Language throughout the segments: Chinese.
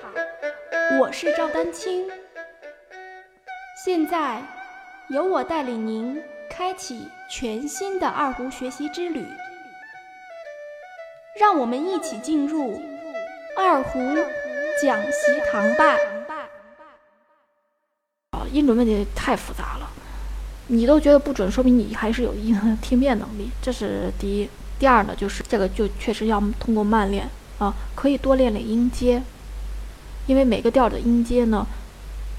好。我是赵丹青，现在由我带领您开启全新的二胡学习之旅，让我们一起进入二胡讲习堂吧。啊，音准问题太复杂了，你都觉得不准，说明你还是有一定的听辨能力，这是第一。第二呢，就是这个就确实要通过慢练啊，可以多练练音阶，因为每个调的音阶呢，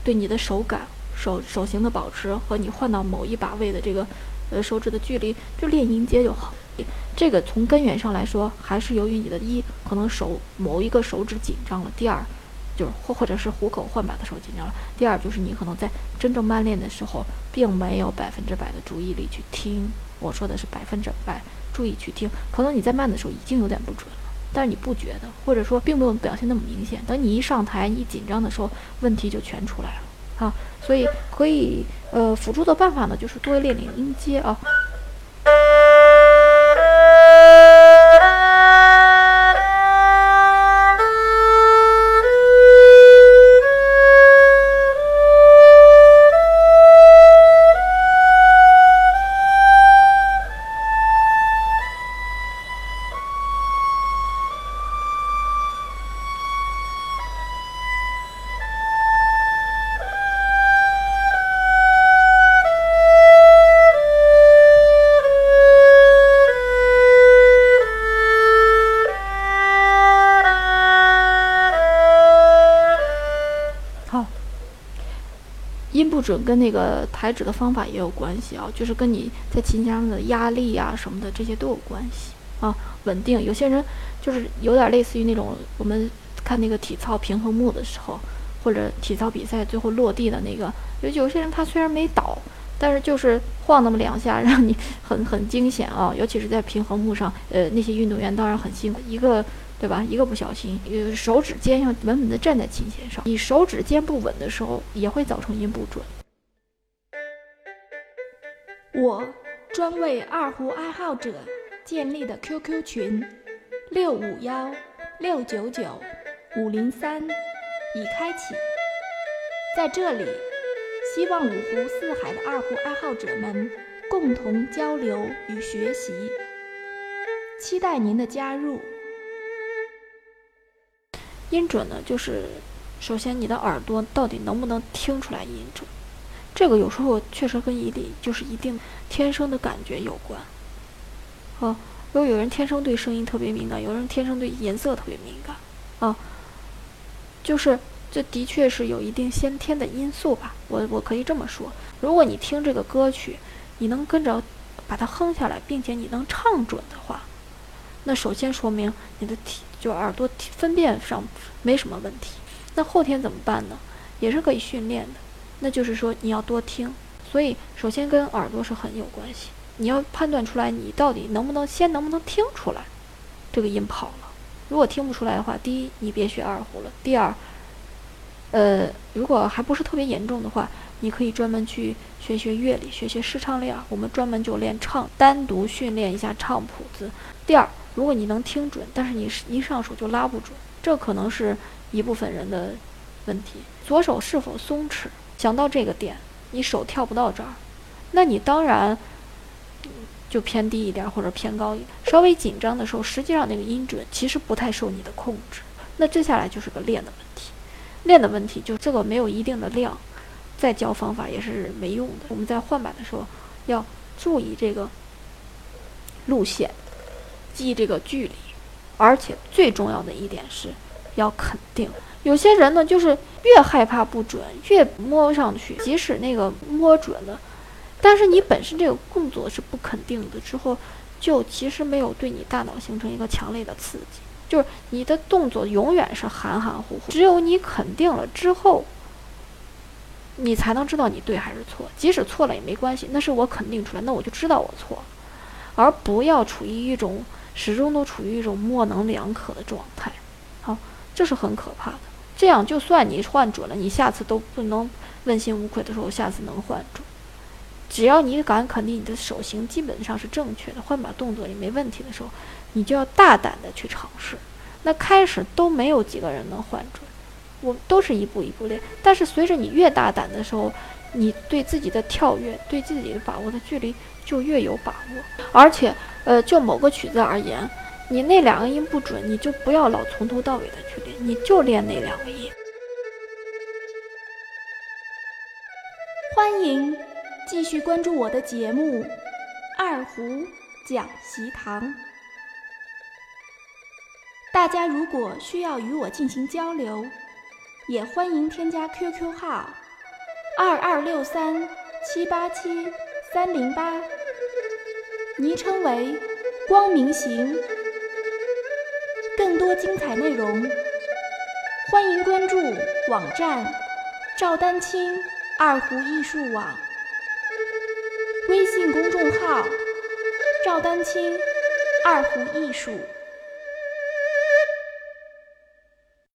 对你的手感、手手型的保持和你换到某一把位的这个呃手指的距离，就练音阶就好。这个从根源上来说，还是由于你的一可能手某一个手指紧张了，第二就是或或者是虎口换把的时候紧张了，第二就是你可能在真正慢练的时候，并没有百分之百的注意力去听。我说的是百分之百。注意去听，可能你在慢的时候已经有点不准了，但是你不觉得，或者说并没有表现那么明显。等你一上台，你紧张的时候，问题就全出来了啊！所以可以呃辅助的办法呢，就是多练练音阶啊。音不准跟那个抬指的方法也有关系啊，就是跟你在琴弦上的压力啊什么的这些都有关系啊。稳定，有些人就是有点类似于那种我们看那个体操平衡木的时候，或者体操比赛最后落地的那个，有有些人他虽然没倒，但是就是晃那么两下，让你很很惊险啊。尤其是在平衡木上，呃，那些运动员当然很辛苦，一个。对吧？一个不小心，呃，手指尖要稳稳地站在琴弦上。你手指尖不稳的时候，也会造成音不准。我专为二胡爱好者建立的 QQ 群：六五幺六九九五零三已开启，在这里，希望五湖四海的二胡爱好者们共同交流与学习，期待您的加入。音准呢，就是首先你的耳朵到底能不能听出来音准，这个有时候确实跟一定就是一定天生的感觉有关。啊，如果有人天生对声音特别敏感，有人天生对颜色特别敏感，啊，就是这的确是有一定先天的因素吧。我我可以这么说，如果你听这个歌曲，你能跟着把它哼下来，并且你能唱准的话。那首先说明你的体就耳朵分辨上没什么问题。那后天怎么办呢？也是可以训练的。那就是说你要多听。所以首先跟耳朵是很有关系。你要判断出来你到底能不能先能不能听出来这个音跑了。如果听不出来的话，第一你别学二胡了。第二，呃，如果还不是特别严重的话，你可以专门去学学乐理，学学视唱练耳。我们专门就练唱，单独训练一下唱谱子。第二。如果你能听准，但是你一上手就拉不准，这可能是一部分人的问题。左手是否松弛，想到这个点，你手跳不到这儿，那你当然就偏低一点或者偏高一点。稍微紧张的时候，实际上那个音准其实不太受你的控制。那接下来就是个练的问题，练的问题就这个没有一定的量，再教方法也是没用的。我们在换板的时候要注意这个路线。记这个距离，而且最重要的一点是，要肯定。有些人呢，就是越害怕不准，越摸上去，即使那个摸准了，但是你本身这个动作是不肯定的，之后就其实没有对你大脑形成一个强烈的刺激，就是你的动作永远是含含糊糊。只有你肯定了之后，你才能知道你对还是错。即使错了也没关系，那是我肯定出来，那我就知道我错了，而不要处于一种。始终都处于一种模棱两可的状态，好，这是很可怕的。这样，就算你换准了，你下次都不能问心无愧的说，我下次能换准。只要你敢肯定你的手型基本上是正确的，换把动作也没问题的时候，你就要大胆的去尝试。那开始都没有几个人能换准，我都是一步一步练。但是随着你越大胆的时候，你对自己的跳跃、对自己的把握的距离就越有把握。而且，呃，就某个曲子而言，你那两个音不准，你就不要老从头到尾的去练，你就练那两个音。欢迎继续关注我的节目《二胡讲习堂》。大家如果需要与我进行交流，也欢迎添加 QQ 号二二六三七八七三零八，昵称为“光明行”。更多精彩内容，欢迎关注网站赵丹青二胡艺术网，微信公众号赵丹青二胡艺术。